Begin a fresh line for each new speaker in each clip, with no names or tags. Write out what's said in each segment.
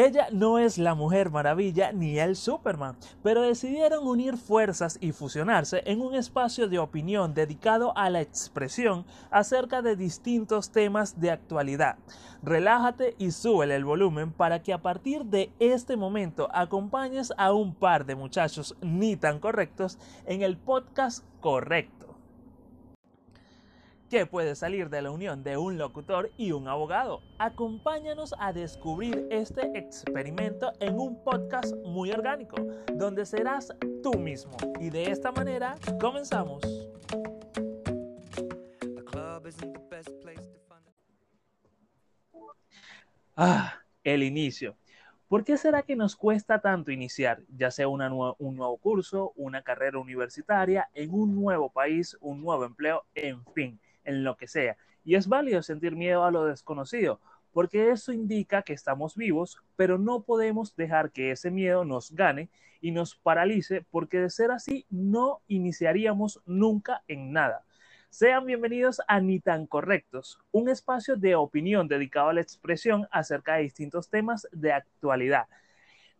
Ella no es la Mujer Maravilla ni el Superman, pero decidieron unir fuerzas y fusionarse en un espacio de opinión dedicado a la expresión acerca de distintos temas de actualidad. Relájate y súbele el volumen para que a partir de este momento acompañes a un par de muchachos ni tan correctos en el podcast correcto. ¿Qué puede salir de la unión de un locutor y un abogado? Acompáñanos a descubrir este experimento en un podcast muy orgánico, donde serás tú mismo. Y de esta manera, comenzamos. Ah, el inicio. ¿Por qué será que nos cuesta tanto iniciar, ya sea un nuevo curso, una carrera universitaria, en un nuevo país, un nuevo empleo, en fin? En lo que sea. Y es válido sentir miedo a lo desconocido, porque eso indica que estamos vivos, pero no podemos dejar que ese miedo nos gane y nos paralice, porque de ser así no iniciaríamos nunca en nada. Sean bienvenidos a Ni tan Correctos, un espacio de opinión dedicado a la expresión acerca de distintos temas de actualidad.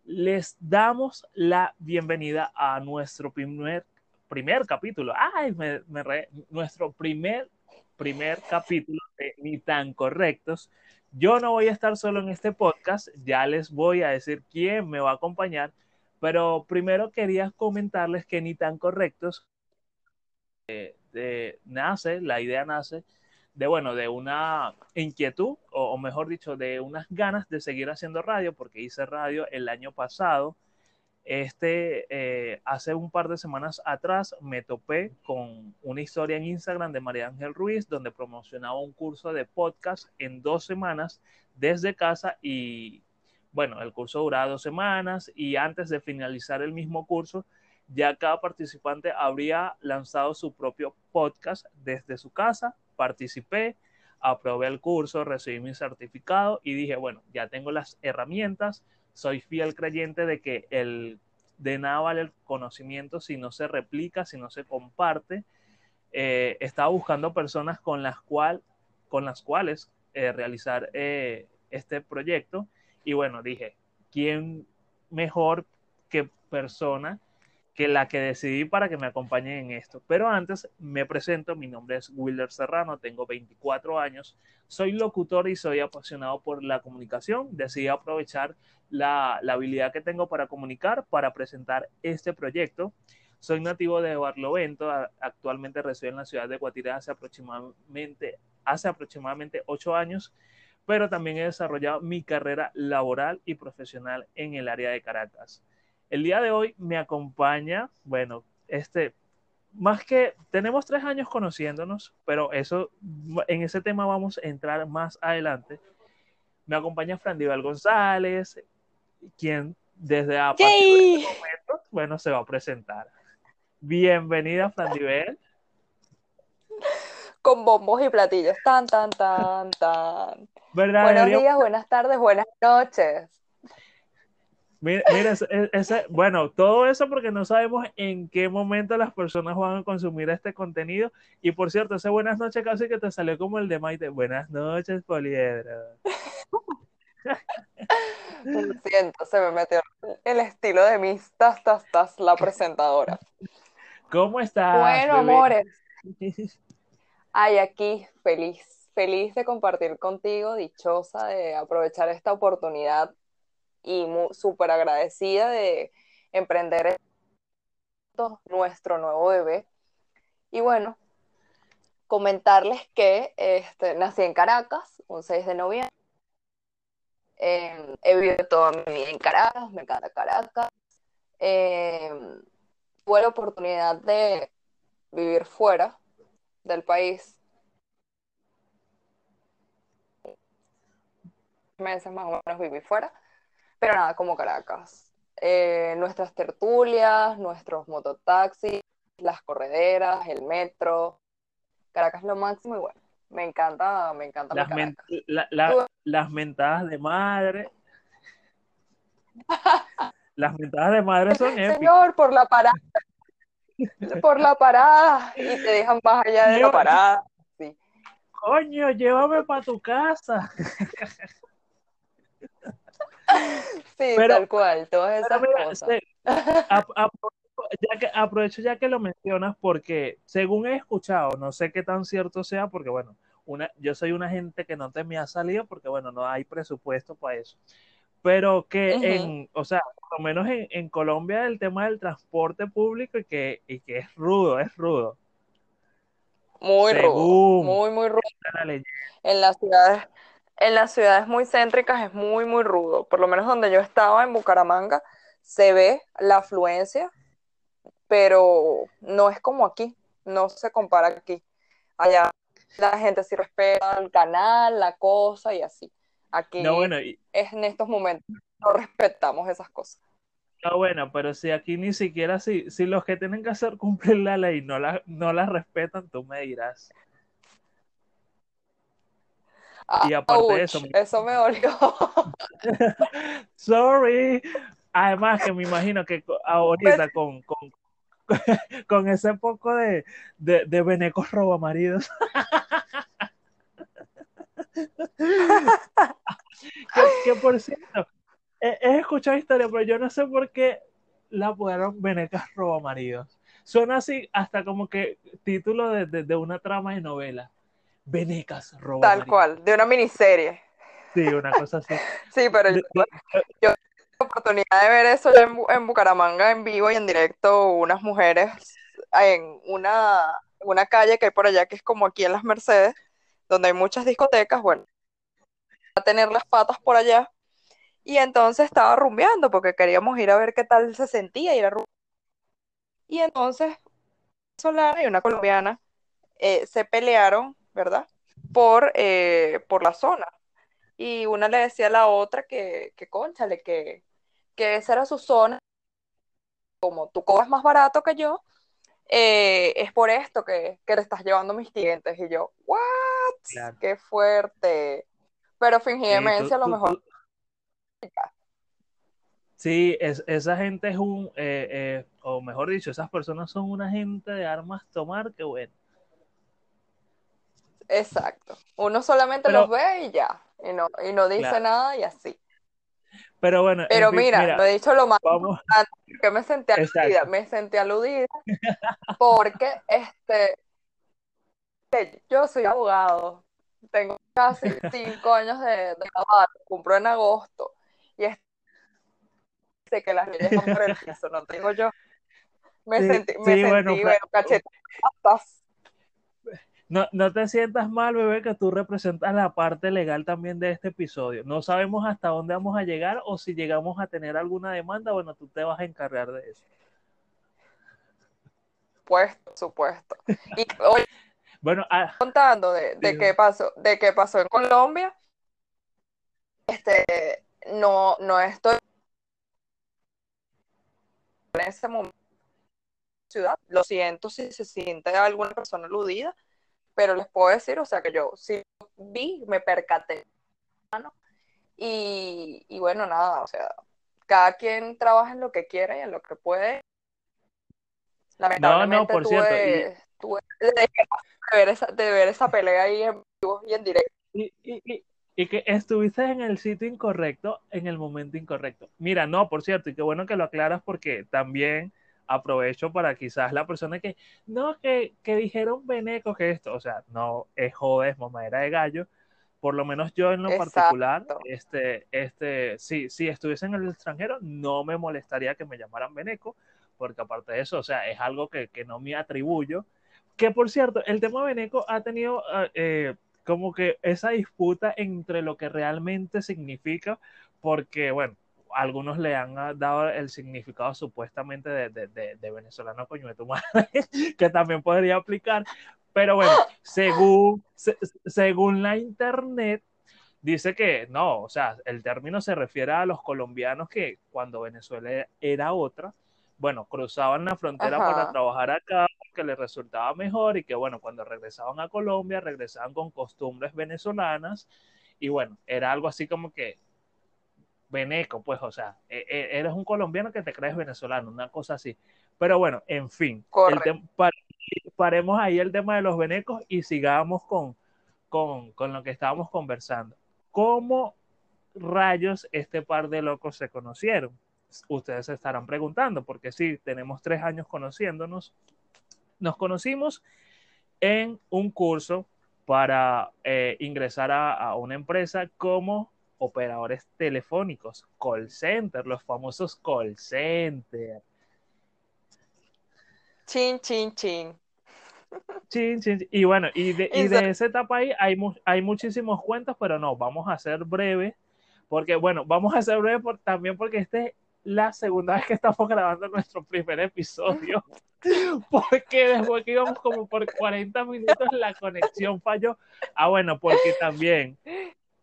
Les damos la bienvenida a nuestro primer, primer capítulo. ¡Ay! Me, nuestro primer primer capítulo de Ni tan correctos. Yo no voy a estar solo en este podcast, ya les voy a decir quién me va a acompañar, pero primero quería comentarles que Ni tan correctos eh, nace, la idea nace de, bueno, de una inquietud, o, o mejor dicho, de unas ganas de seguir haciendo radio, porque hice radio el año pasado, este, eh, hace un par de semanas atrás me topé con una historia en Instagram de María Ángel Ruiz donde promocionaba un curso de podcast en dos semanas desde casa y bueno, el curso duraba dos semanas y antes de finalizar el mismo curso ya cada participante habría lanzado su propio podcast desde su casa, participé, aprobé el curso, recibí mi certificado y dije, bueno, ya tengo las herramientas, soy fiel creyente de que el, de nada vale el conocimiento si no se replica, si no se comparte. Eh, estaba buscando personas con las, cual, con las cuales eh, realizar eh, este proyecto y bueno, dije, ¿quién mejor que persona que la que decidí para que me acompañen en esto. Pero antes me presento, mi nombre es Wilder Serrano, tengo 24 años, soy locutor y soy apasionado por la comunicación. Decidí aprovechar la, habilidad que tengo para comunicar para presentar este proyecto. Soy nativo de Barlovento, actualmente resido en la ciudad de Guatire hace aproximadamente, hace aproximadamente 8 años, pero también he desarrollado mi carrera laboral y profesional en el área de Caracas. El día de hoy me acompaña, bueno, este, más que tenemos tres años conociéndonos, pero eso, en ese tema vamos a entrar más adelante. Me acompaña Frandival González, quien desde a partir de este momento, bueno, se va a presentar. Bienvenida, Frandivel.
Con bombos y platillos, tan, tan, tan, tan. Buenos días, buenas tardes, buenas noches.
Mira, ese, bueno, todo eso porque no sabemos en qué momento las personas van a consumir este contenido. Y por cierto, ese buenas noches casi que te salió como el de Maite. Buenas noches, Poliedra.
Lo siento, se me metió el estilo de mis tas, tas, tas, la presentadora.
¿Cómo estás?
Bueno, amores. Ay, aquí, feliz, feliz de compartir contigo, dichosa de aprovechar esta oportunidad y súper agradecida de emprender nuestro nuevo bebé. Y bueno, comentarles que este, nací en Caracas, un 6 de noviembre. he vivido toda mi vida en Caracas, me encanta Caracas. Em, tuve la oportunidad de vivir fuera del país. meses más o menos viví fuera pero nada como Caracas. Eh, nuestras tertulias, nuestros mototaxis, las correderas, el metro. Caracas es lo máximo y bueno, me encanta, me encanta.
Las, las mentadas de madre. las mentadas de madre son
Señor, por la parada. por la parada. Y te dejan más allá de la parada. Sí.
Coño, llévame para tu casa.
Sí, tal cual, todas esas cosas.
ya que, aprovecho ya que lo mencionas porque según he escuchado, no sé qué tan cierto sea, porque bueno, una, yo soy una gente que no te me ha salido porque bueno, no hay presupuesto para eso. Pero que en, o sea, por lo menos en, Colombia el tema del transporte público y que, y que es rudo, es rudo.
Muy rudo, muy, muy rudo. En las ciudades, en las ciudades muy céntricas es muy, muy rudo. Por lo menos donde yo estaba, en Bucaramanga, se ve la afluencia, pero no es como aquí, no se compara aquí. Allá la gente sí respeta el canal, la cosa y así. Aquí es en estos momentos no respetamos esas cosas.
No, bueno, pero si aquí ni siquiera, si, si los que tienen que hacer cumplir la ley no la, no la respetan, tú me dirás.
Y aparte de eso. Eso me dolió.
Sorry. Además que me imagino que ahorita con, con, con ese poco de, de, de venecos robamaridos. que, por cierto, he, escuchado historia, pero yo no sé por qué la apodaron Venecas Robamaridos. Suena así hasta como que título de, de, una trama de novela. Venecas Robamaridos.
Tal cual, de una miniserie.
Sí, una cosa así.
sí, pero yo, yo, la oportunidad de ver eso en, en, Bucaramanga en vivo y en directo, unas mujeres en una, una calle que hay por allá que es como aquí en las Mercedes, donde hay muchas discotecas, bueno, a tener las patas por allá. Y entonces estaba rumbeando porque queríamos ir a ver qué tal se sentía ir a rumbear. Y entonces, Solana y una colombiana eh, se pelearon, ¿verdad? Por, eh, por la zona. Y una le decía a la otra que, que conchale, que, que esa era su zona. Como tú cobras más barato que yo, eh, es por esto que, que, le estás llevando mis clientes. Y yo, ¿what? Qué fuerte. Pero fingí demencia a lo mejor.
Sí, es, esa gente es un, eh, eh, o mejor dicho, esas personas son una gente de armas tomar, qué bueno.
Exacto. Uno solamente los ve y ya, y no, y no dice nada y así.
Pero bueno.
Pero mira, lo he dicho lo más importante, que me sentí aludida, me sentí aludida porque este yo soy abogado, tengo casi cinco años de, de cumplo en agosto, y es sé que las leyes van por el piso, no tengo yo. Me sentí, me sentí, bueno,
no, no te sientas mal, bebé, que tú representas la parte legal también de este episodio. No sabemos hasta dónde vamos a llegar o si llegamos a tener alguna demanda, bueno, tú te vas a encargar de eso.
Supuesto, supuesto. Y hoy, bueno, ah, contando de, de qué pasó, de qué pasó en Colombia, este, no, no estoy en ese momento ciudad. Lo siento si se siente alguna persona aludida, pero les puedo decir, o sea, que yo sí vi, me percaté. Y, y bueno, nada, o sea, cada quien trabaja en lo que quiere y en lo que puede. Lamentablemente no, no, por tuve, cierto. de, ver esa, de ver esa pelea ahí en vivo y en directo.
Y, y, y, que estuviste en el sitio incorrecto en el momento incorrecto. Mira, no, por cierto, y qué bueno que lo aclaras porque también aprovecho para quizás la persona que, no, que, que dijeron Beneco que esto, o sea, no es jodes, mamadera de gallo. Por lo menos yo en lo particular, este, este, si, si estuviese en el extranjero, no me molestaría que me llamaran Beneco, porque aparte de eso, o sea, es algo que, que no me atribuyo. Que por cierto, el tema Beneco ha tenido ah, eh, como que esa disputa entre lo que realmente significa, porque, bueno, algunos le han ah, dado el significado supuestamente de, de, de, venezolano coño de tu madre, que también podría aplicar. Pero bueno, según, según la internet, dice que no, o sea, el término se refiere a los colombianos que cuando Venezuela era otra, bueno, cruzaban la frontera para trabajar acá, que les resultaba mejor y que bueno, cuando regresaban a Colombia, regresaban con costumbres venezolanas y bueno, era algo así como que veneco, pues, o sea, e, e, eres un colombiano que te crees venezolano, una cosa así. Pero bueno, en fin, paremos ahí el tema de los venecos y sigamos con, con, con, lo que estábamos conversando. ¿Cómo rayos este par de locos se conocieron? Ustedes se estarán preguntando, porque sí, tenemos tres años conociéndonos. Nos conocimos en un curso para eh, ingresar a, a, una empresa como operadores telefónicos, call center, los famosos call center.
Chin, chin, chin.
Chin, chin, chin. Y bueno, y de, y de esa etapa ahí hay, hay muchísimos cuentos, pero no, vamos a ser breves, porque bueno, vamos a ser breves por, también porque esta es la segunda vez que estamos grabando nuestro primer episodio, porque después que íbamos como por 40 minutos la conexión falló. Ah, bueno, porque también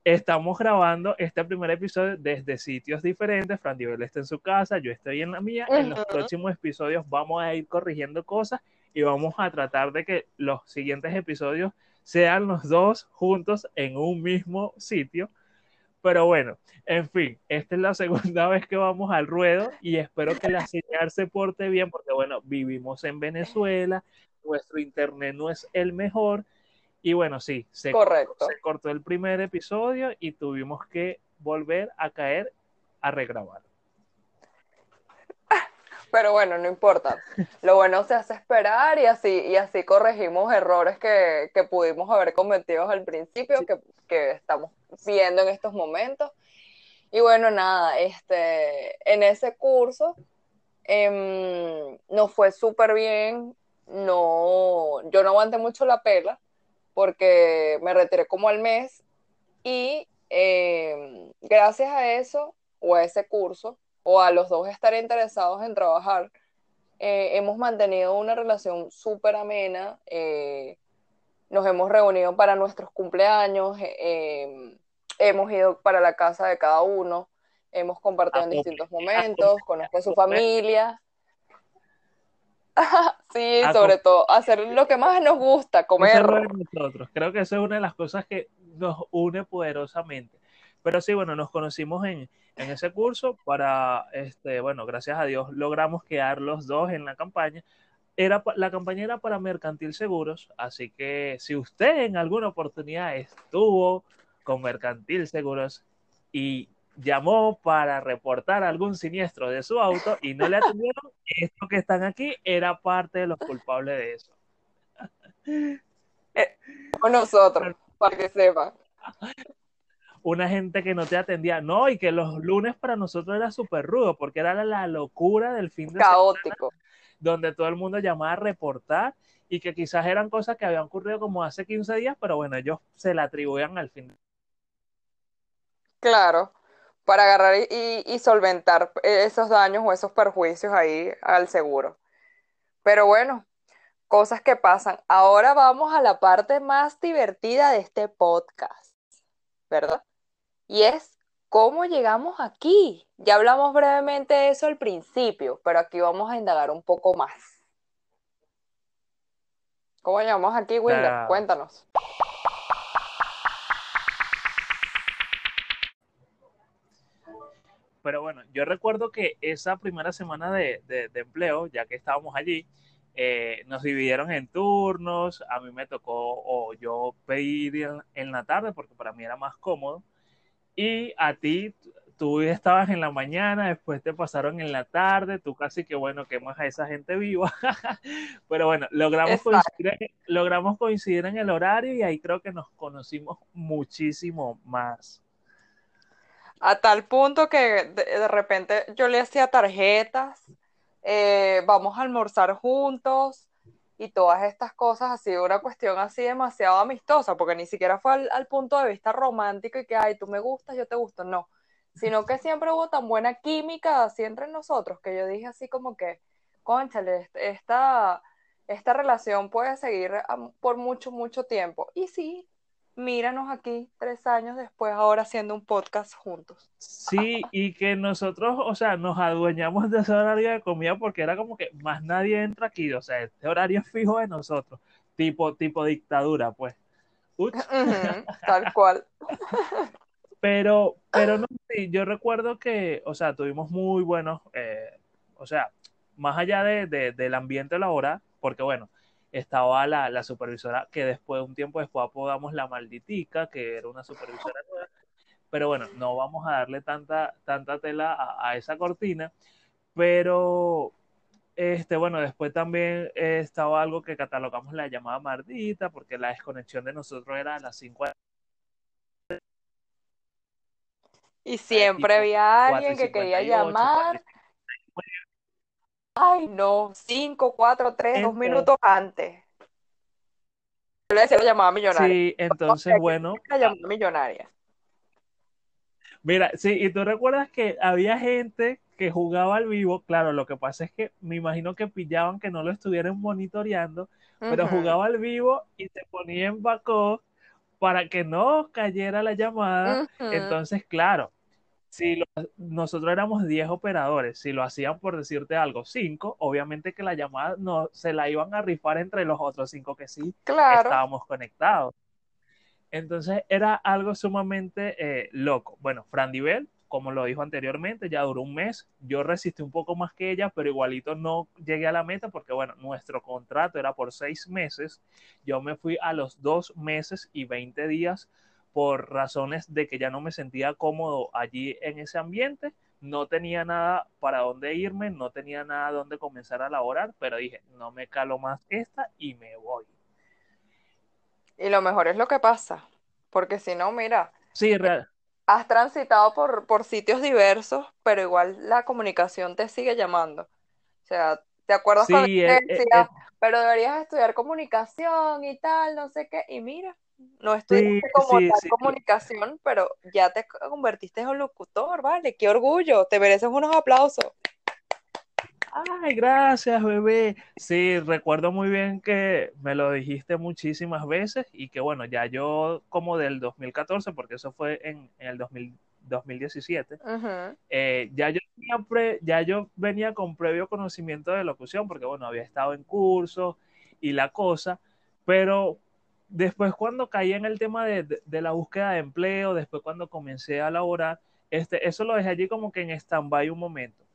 estamos grabando este primer episodio desde sitios diferentes. Fran Divel está en su casa, yo estoy en la mía. En los próximos episodios vamos a ir corrigiendo cosas y vamos a tratar de que los siguientes episodios sean los dos juntos en un mismo sitio. Pero bueno, en fin, esta es la segunda vez que vamos al ruedo y espero que la señal se porte bien porque bueno, vivimos en Venezuela, nuestro internet no es el mejor y bueno, sí, se,
Correcto.
se cortó el primer episodio y tuvimos que volver a caer a regrabar.
Pero bueno, no importa. Lo bueno se hace esperar y así, y así corregimos errores que, que pudimos haber cometido al principio, sí. que, que, estamos viendo en estos momentos. Y bueno, nada, este, en ese curso eh, nos fue súper bien. No, yo no aguanté mucho la pela, porque me retiré como al mes y eh, gracias a eso o a ese curso o a los dos estar interesados en trabajar, eh, hemos mantenido una relación súper amena, eh, nos hemos reunido para nuestros cumpleaños, hemos ido para la casa de cada uno, hemos compartido en distintos momentos, conozco a su familia. sí, a sobre todo, hacer lo que más nos gusta, comer.
Nosotros. Creo que eso es una de las cosas que nos une poderosamente. Pero sí, bueno, nos conocimos en, en ese curso para, este, bueno, gracias a Dios logramos quedar los dos en la campaña. Era, la campaña era para Mercantil Seguros, así que si usted en alguna oportunidad estuvo con Mercantil Seguros y llamó para reportar algún siniestro de su auto y no le atendieron, estos que están aquí era parte de los culpables de eso.
Eh, o nosotros, para que sepa.
Una gente que no te atendía, no, y que los lunes para nosotros era súper rudo, porque era la locura del fin de
Caótico.
semana, donde todo el mundo llamaba a reportar y que quizás eran cosas que habían ocurrido como hace 15 días, pero bueno, ellos se la atribuían al fin.
Claro para agarrar y, y, solventar esos daños o esos perjuicios ahí al seguro. Pero bueno, cosas que pasan. Ahora vamos a la parte más divertida de este podcast, ¿verdad? Y es cómo llegamos aquí. Ya hablamos brevemente de eso al principio, pero aquí vamos a indagar un poco más. ¿Cómo llegamos aquí, Wilder? Cuéntanos.
Pero bueno, yo recuerdo que esa primera semana de, de, de empleo, ya que estábamos allí, eh, nos dividieron en turnos, a mí me tocó o yo pedir en, en, la tarde porque para mí era más cómodo, y a ti tú estabas en la mañana, después te pasaron en la tarde, tú casi que bueno, quemas a esa gente viva, pero bueno, logramos coincidir, logramos coincidir en el horario y ahí creo que nos conocimos muchísimo más
a tal punto que de, de repente yo le hacía tarjetas, eh, vamos a almorzar juntos y todas estas cosas, sido una cuestión así demasiado amistosa, porque ni siquiera fue al, al, punto de vista romántico y que, ay, tú me gustas, yo te gusto, no, sino que siempre hubo tan buena química así entre nosotros, que yo dije así como que, conchale, esta, esta relación puede seguir por mucho, mucho tiempo. Y sí, míranos aquí tres años después, ahora haciendo un podcast juntos.
Sí, y que nosotros, o sea, nos adueñamos de ese horario de comida porque era como que más nadie entra aquí, o sea, este horario es fijo de nosotros, tipo, tipo dictadura, pues.
Uh -huh, tal cual.
Pero, pero no, sí, yo recuerdo que, o sea, tuvimos muy buenos, eh, o sea, más allá de, de, del ambiente laboral, porque bueno, estaba la, la, supervisora que después, un tiempo después apodamos la malditica, que era una supervisora nueva, pero bueno, no vamos a darle tanta, tanta tela a, esa cortina, pero este, bueno, después también estaba algo que catalogamos la llamada mardita, porque la desconexión de nosotros era a las 5
Y siempre había alguien que quería llamar. Ay, no, 5, 4, 3, 2 minutos antes. Yo le decía la llamada millonaria.
Sí, entonces, bueno.
La llamada millonaria.
Mira, sí, y tú recuerdas que había gente que jugaba al vivo, claro, lo que pasa es que me imagino que pillaban que no lo estuvieran monitoreando, pero jugaba al vivo y se ponía en backup para que no cayera la llamada. Entonces, claro, si nosotros éramos 10 operadores, si lo hacían por decirte algo, 5, obviamente que la llamada no se la iban a rifar entre los otros 5 que sí estábamos conectados. Entonces era algo sumamente eh, loco. Bueno, Fran Divel, como lo dijo anteriormente, ya duró un mes. Yo resistí un poco más que ella, pero igualito no llegué a la meta porque, bueno, nuestro contrato era por seis meses. Yo me fui a los dos meses y 20 días por razones de que ya no me sentía cómodo allí en ese ambiente. No tenía nada para dónde irme, no tenía nada donde comenzar a laborar, pero dije, no me calo más esta y me voy.
Y lo mejor es lo que pasa, porque si no, mira,
sí, real.
has transitado por, por sitios diversos, pero igual la comunicación te sigue llamando. O sea, ¿te acuerdas cuando te eh, eh, eh. pero deberías estudiar comunicación y tal, no sé qué? Y mira, no estudiaste como tal comunicación, pero ya te convertiste en un locutor, ¿vale? Qué orgullo, te mereces unos aplausos.
Ay, gracias, bebé. Sí, recuerdo muy bien que me lo dijiste muchísimas veces y que bueno, ya yo como del 2014, porque eso fue en, el 2017, eh, ya, yo ya yo venía con previo conocimiento de locución, porque bueno, había estado en cursos y la cosa, pero después cuando caí en el tema de, de, la búsqueda de empleo, después cuando comencé a laborar, este, eso lo dejé allí como que en stand-by un momento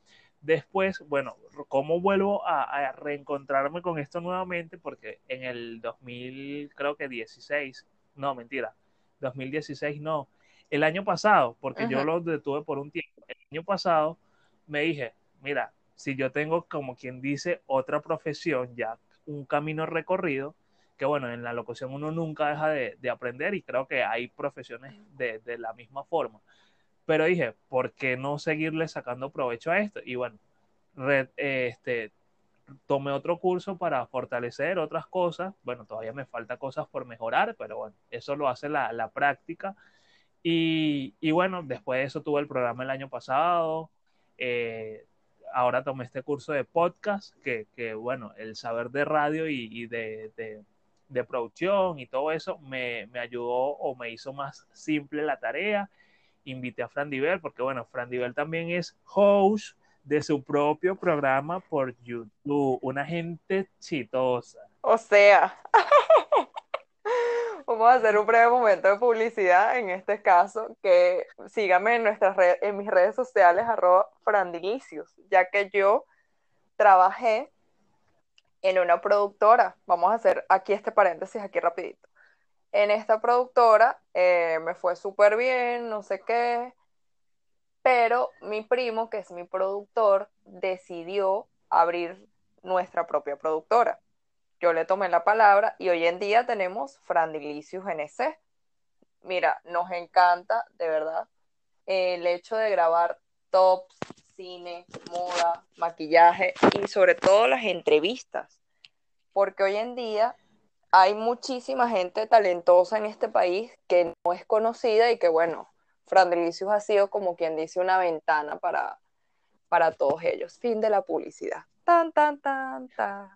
Después, bueno, ¿cómo vuelvo a, reencontrarme con esto nuevamente? Porque en el 2000, creo que 16, no, mentira, 2016 no, el año pasado, porque yo lo detuve por un tiempo, el año pasado me dije, mira, si yo tengo como quien dice otra profesión, ya un camino recorrido, que bueno, en la locución uno nunca deja de, aprender y creo que hay profesiones de, de la misma forma pero dije, ¿por qué no seguirle sacando provecho a esto? Y bueno, este, tomé otro curso para fortalecer otras cosas. Bueno, todavía me falta cosas por mejorar, pero bueno, eso lo hace la, práctica. Y, bueno, después de eso tuve el programa el año pasado. Eh, ahora tomé este curso de podcast, que, bueno, el saber de radio y, de, de, producción y todo eso me, me ayudó o me hizo más simple la tarea invité a Fran Diver, porque bueno, Fran Diver también es host de su propio programa por YouTube, una gente chitosa.
O sea, vamos a hacer un breve momento de publicidad en este caso, que síganme en nuestras redes, en mis redes sociales, arroba frandilicios, ya que yo trabajé en una productora. Vamos a hacer aquí este paréntesis, aquí rapidito en esta productora eh, me fue súper bien, no sé qué, pero mi primo, que es mi productor, decidió abrir nuestra propia productora. Yo le tomé la palabra y hoy en día tenemos Frandilicious NC. Mira, nos encanta, de verdad, el hecho de grabar tops, cine, moda, maquillaje y sobre todo las entrevistas. Porque hoy en día hay muchísima gente talentosa en este país que no es conocida y que, bueno, Fran Delicios ha sido como quien dice una ventana para, para todos ellos. Fin de la publicidad. Tan, tan, tan, tan.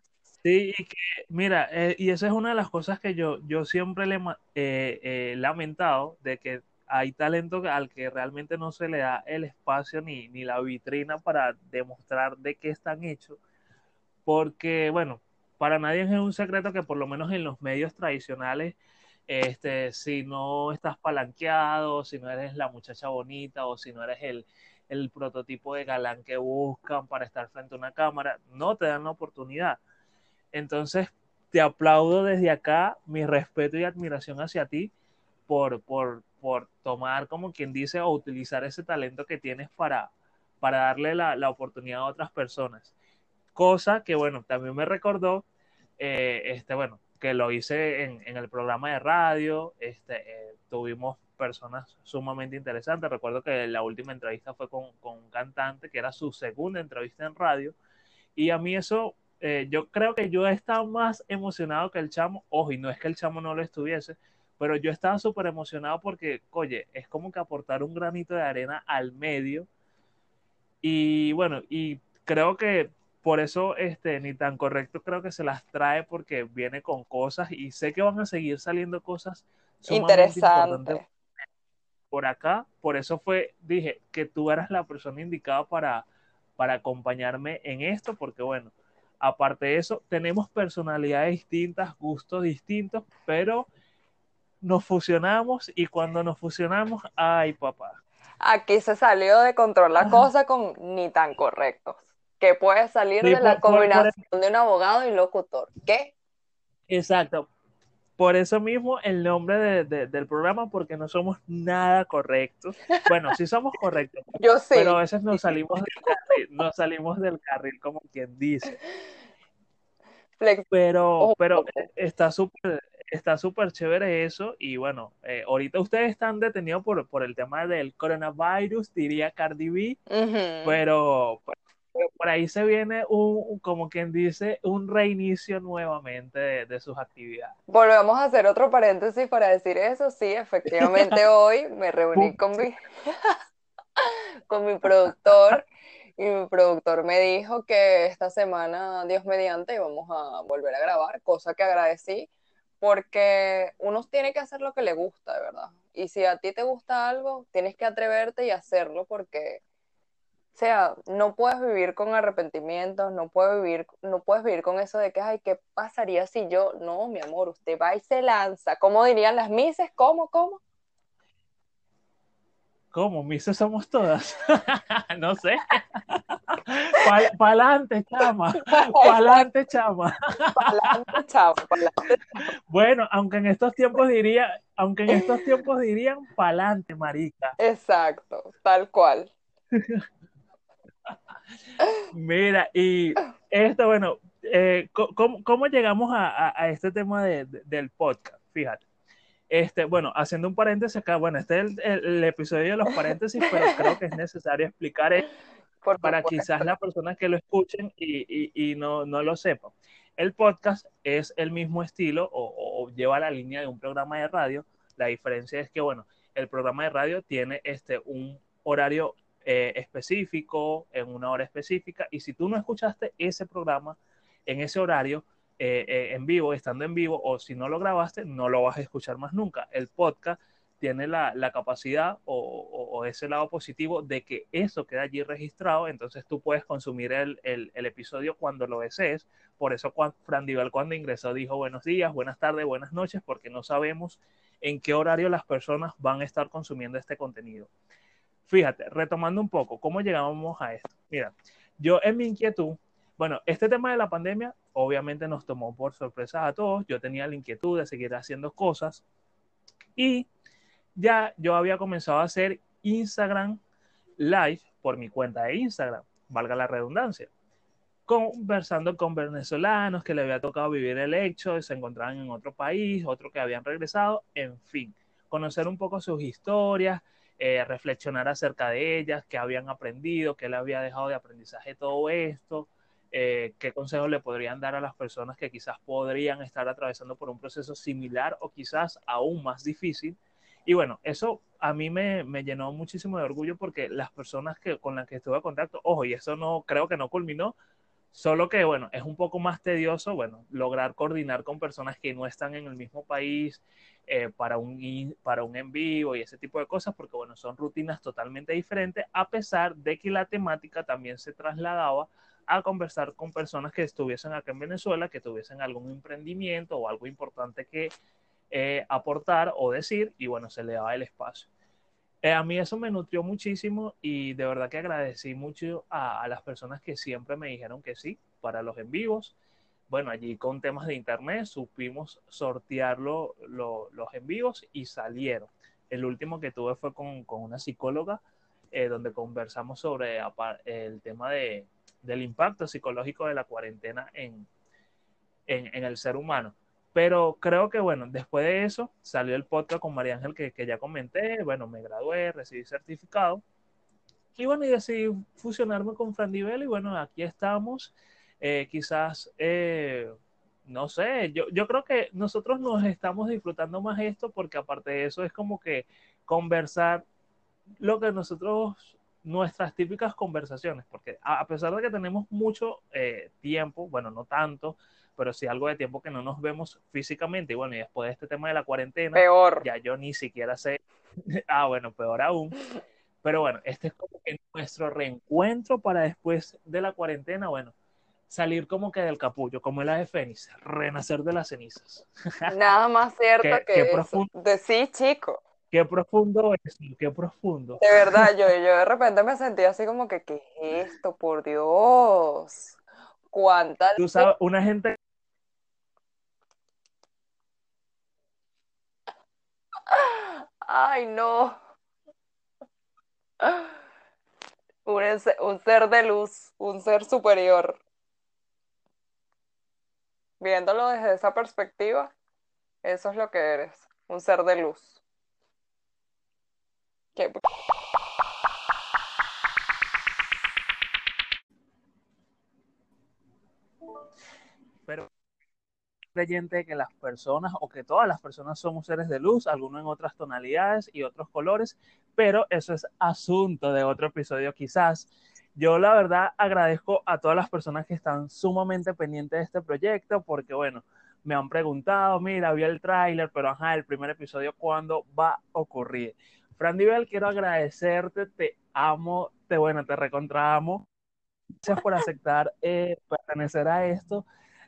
Sí, y que, mira, eh, y esa es una de las cosas que yo, yo siempre le eh, he lamentado, de que hay talento al que realmente no se le da el espacio ni, ni la vitrina para demostrar de qué están hechos, porque, bueno, para nadie es un secreto que por lo menos en los medios tradicionales, este, si no estás palanqueado, si no eres la muchacha bonita o si no eres el, el prototipo de galán que buscan para estar frente a una cámara, no te dan la oportunidad. Entonces, te aplaudo desde acá, mi respeto y admiración hacia ti por, por, por tomar, como quien dice, o utilizar ese talento que tienes para, para darle la, la oportunidad a otras personas. Cosa que, bueno, también me recordó, eh, este, bueno, que lo hice en, en, el programa de radio, este, eh, tuvimos personas sumamente interesantes. Recuerdo que la última entrevista fue con, con, un cantante, que era su segunda entrevista en radio, y a mí eso, eh, yo creo que yo he estado más emocionado que el chamo, ojo, y no es que el chamo no lo estuviese, pero yo estaba súper emocionado porque, oye, es como que aportar un granito de arena al medio. Y bueno, y creo que por eso este, ni tan correcto creo que se las trae porque viene con cosas y sé que van a seguir saliendo cosas
interesantes
por acá. Por eso fue, dije, que tú eras la persona indicada para, para acompañarme en esto, porque bueno, aparte de eso, tenemos personalidades distintas, gustos distintos, pero nos fusionamos y cuando nos fusionamos, ay papá.
Aquí se salió de control la cosa con ni tan correctos. Que puede salir de la combinación de un abogado y locutor. ¿Qué?
Exacto. Por eso mismo el nombre de, del programa, porque no somos nada correctos. Bueno, sí somos correctos.
Yo sí.
Pero a veces nos salimos del carril, nos salimos del carril, como quien dice. Pero, pero está súper está súper chévere eso y bueno, eh, ahorita ustedes están detenidos por, por el tema del coronavirus, diría Cardi B, pero, por ahí se viene un, como quien dice, un reinicio nuevamente de, sus actividades.
Volvemos a hacer otro paréntesis para decir eso, sí, efectivamente hoy me reuní con mi, con mi productor y mi productor me dijo que esta semana, Dios mediante, íbamos a volver a grabar, cosa que agradecí porque uno tiene que hacer lo que le gusta, de verdad. Y si a ti te gusta algo, tienes que atreverte y hacerlo porque, o sea, no puedes vivir con arrepentimientos, no puedes vivir, no puedes vivir con eso de que, ay, ¿qué pasaría si yo? No, mi amor, usted va y se lanza. ¿Cómo dirían las mises? ¿Cómo, cómo?
¿Cómo? ¿Mises somos todas? no sé. Pa'lante, chama. Pa'lante, chama.
Pa'lante, chama.
Bueno, aunque en estos tiempos diría, aunque en estos tiempos dirían pa'lante, marica.
Exacto, tal cual.
Mira, y esto, bueno, eh, ¿cómo, llegamos a, este tema del podcast? Fíjate. Este, bueno, haciendo un paréntesis acá, bueno, este es el, episodio de los paréntesis, pero creo que es necesario explicar esto para quizás las personas que lo escuchen y, no, lo sepan. El podcast es el mismo estilo o, lleva la línea de un programa de radio. La diferencia es que, bueno, el programa de radio tiene este, un horario eh, específico, en una hora específica, y si tú no escuchaste ese programa en ese horario, eh, eh, en vivo, estando en vivo, o si no lo grabaste, no lo vas a escuchar más nunca. El podcast tiene la, capacidad o, ese lado positivo de que eso queda allí registrado, entonces tú puedes consumir el, episodio cuando lo desees. Por eso cuando, Fran Dival cuando ingresó dijo buenos días, buenas tardes, buenas noches, porque no sabemos en qué horario las personas van a estar consumiendo este contenido. Fíjate, retomando un poco, ¿cómo llegamos a esto? Mira, yo en mi inquietud bueno, este tema de la pandemia obviamente nos tomó por sorpresa a todos. Yo tenía la inquietud de seguir haciendo cosas. Y ya yo había comenzado a hacer Instagram Live por mi cuenta de Instagram, valga la redundancia, conversando con venezolanos que le había tocado vivir el hecho, se encontraban en otro país, otros que habían regresado, en fin, conocer un poco sus historias, eh, reflexionar acerca de ellas, qué habían aprendido, qué le había dejado de aprendizaje todo esto, eh, qué consejos le podrían dar a las personas que quizás podrían estar atravesando por un proceso similar o quizás aún más difícil. Y bueno, eso a mí me, me llenó muchísimo de orgullo porque las personas que, con las que estuve en contacto, ojo, y eso no creo que no culminó, solo que bueno, es un poco más tedioso, bueno, lograr coordinar con personas que no están en el mismo país eh, para, un, para un en y ese tipo de cosas, porque bueno, son rutinas totalmente diferentes, a pesar de que la temática también se trasladaba a conversar con personas que estuviesen acá en Venezuela, que tuviesen algún emprendimiento o algo importante que eh, aportar o decir, y bueno, se le daba el espacio. Eh, a mí eso me nutrió muchísimo y de verdad que agradecí mucho a, las personas que siempre me dijeron que sí para los en vivos. Bueno, allí con temas de internet supimos sortear los en vivos y salieron. el último que tuve fue con, una psicóloga, eh, donde conversamos sobre el tema de, del impacto psicológico de la cuarentena en, en, el ser humano. Pero creo que, bueno, después de eso salió el podcast con María Ángel que, que ya comenté, bueno, me gradué, recibí certificado. Y bueno, y decidí fusionarme con Fran Nivel y bueno, aquí estamos. Eh, quizás, eh, no sé, yo, yo creo que nosotros nos estamos disfrutando más esto porque aparte de eso es como que conversar lo que nosotros nuestras típicas conversaciones, porque a pesar de que tenemos mucho eh, tiempo, bueno, no tanto, pero sí algo de tiempo que no nos vemos físicamente, y bueno, y después de este tema de la cuarentena,
peor.
ya yo ni siquiera sé, ah, bueno, peor aún, pero bueno, este es como que nuestro reencuentro para después de la cuarentena, bueno, salir como que del capullo, como el de Fénix, renacer de las cenizas.
Nada más cierto que eso. De sí, chico.
Qué profundo es, qué profundo.
De verdad, yo, yo de repente me sentí así como que, ¿qué es esto? Por Dios. ¿Cuánta?
Tú sabes, una gente...
Ay, no. Un, un ser de luz, un ser superior. Viéndolo desde esa perspectiva, eso es lo que eres, un ser de luz.
Pero creyente que las personas o que todas las personas somos seres de luz, algunos en otras tonalidades y otros colores, pero eso es asunto de otro episodio quizás. Yo la verdad agradezco a todas las personas que están sumamente pendientes de este proyecto porque bueno, me han preguntado, mira, vi el tráiler, pero ajá, el primer episodio, ¿cuándo va a ocurrir? Fran quiero agradecerte, te amo, te bueno, te recontramo. Gracias por aceptar eh, pertenecer a esto.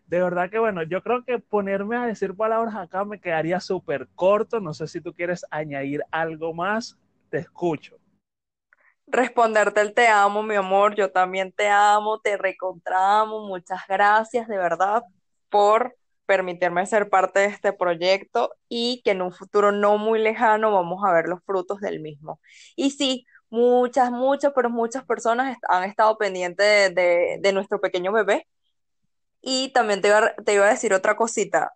De verdad que bueno, yo creo que ponerme a decir palabras acá me quedaría súper corto. No sé si tú quieres añadir algo más. Te escucho.
Responderte el te amo, mi amor. Yo también te amo, te recontramo. Muchas gracias de verdad por permitirme ser parte de este proyecto y que en un futuro no muy lejano vamos a ver los frutos del mismo. Y sí, muchas, muchas, pero muchas personas han estado pendientes de, nuestro pequeño bebé. Y también te iba, te iba a decir otra cosita.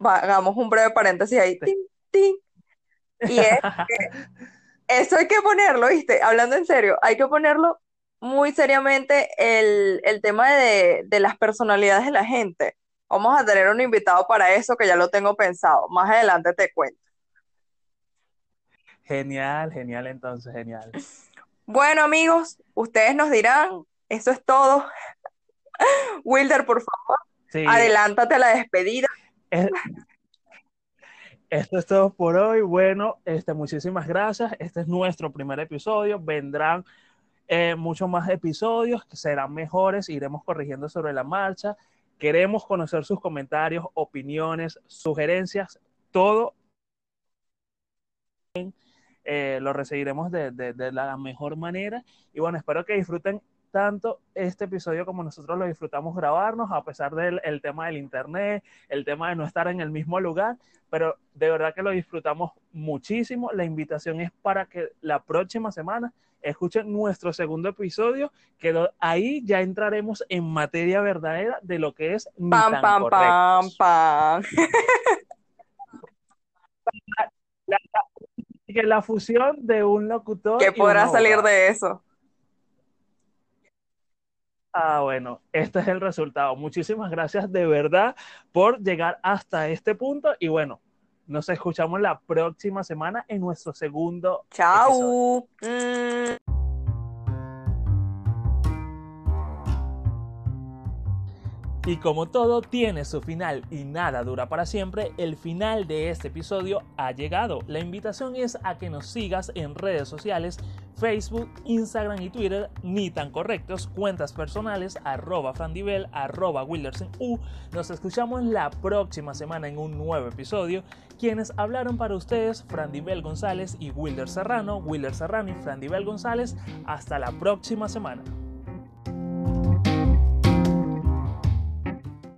hagamos un breve paréntesis ahí. Y es que eso hay que ponerlo, ¿viste? Hablando en serio, hay que ponerlo muy seriamente el, tema de, de las personalidades de la gente Vamos a tener un invitado para eso que ya lo tengo pensado. Más adelante te cuento.
Genial, genial entonces, genial.
Bueno amigos, ustedes nos dirán, eso es todo. Wilder, por favor, adelántate a la despedida.
esto es todo por hoy. Bueno, este, muchísimas gracias. Este es nuestro primer episodio. Vendrán eh, muchos más episodios que serán mejores. Iremos corrigiendo sobre la marcha. Queremos conocer sus comentarios, opiniones, sugerencias, todo. Eh, lo recibiremos de, la mejor manera. Y bueno, espero que disfruten tanto este episodio como nosotros lo disfrutamos grabarnos, a pesar del tema del internet, el tema de no estar en el mismo lugar, pero de verdad que lo disfrutamos muchísimo. La invitación es para que la próxima semana escuchen nuestro segundo episodio, que ahí ya entraremos en materia verdadera de lo que es
pam, pam, pam, pam.
La, la, fusión de un locutor.
¿Qué podrá salir de eso?
Ah, bueno, este es el resultado. Muchísimas gracias de verdad por llegar hasta este punto y bueno, nos escuchamos la próxima semana en nuestro segundo.
Chao.
Y como todo tiene su final y nada dura para siempre, el final de este episodio ha llegado. La invitación es a que nos sigas en redes sociales, Facebook, Instagram y Twitter, ni tan correctos, cuentas personales, arroba frandivel, arroba U. Nos escuchamos la próxima semana en un nuevo episodio. Quienes hablaron para ustedes, Frandivel González y Wilder Serrano, Wilder Serrano y Frandivel González. Hasta la próxima semana.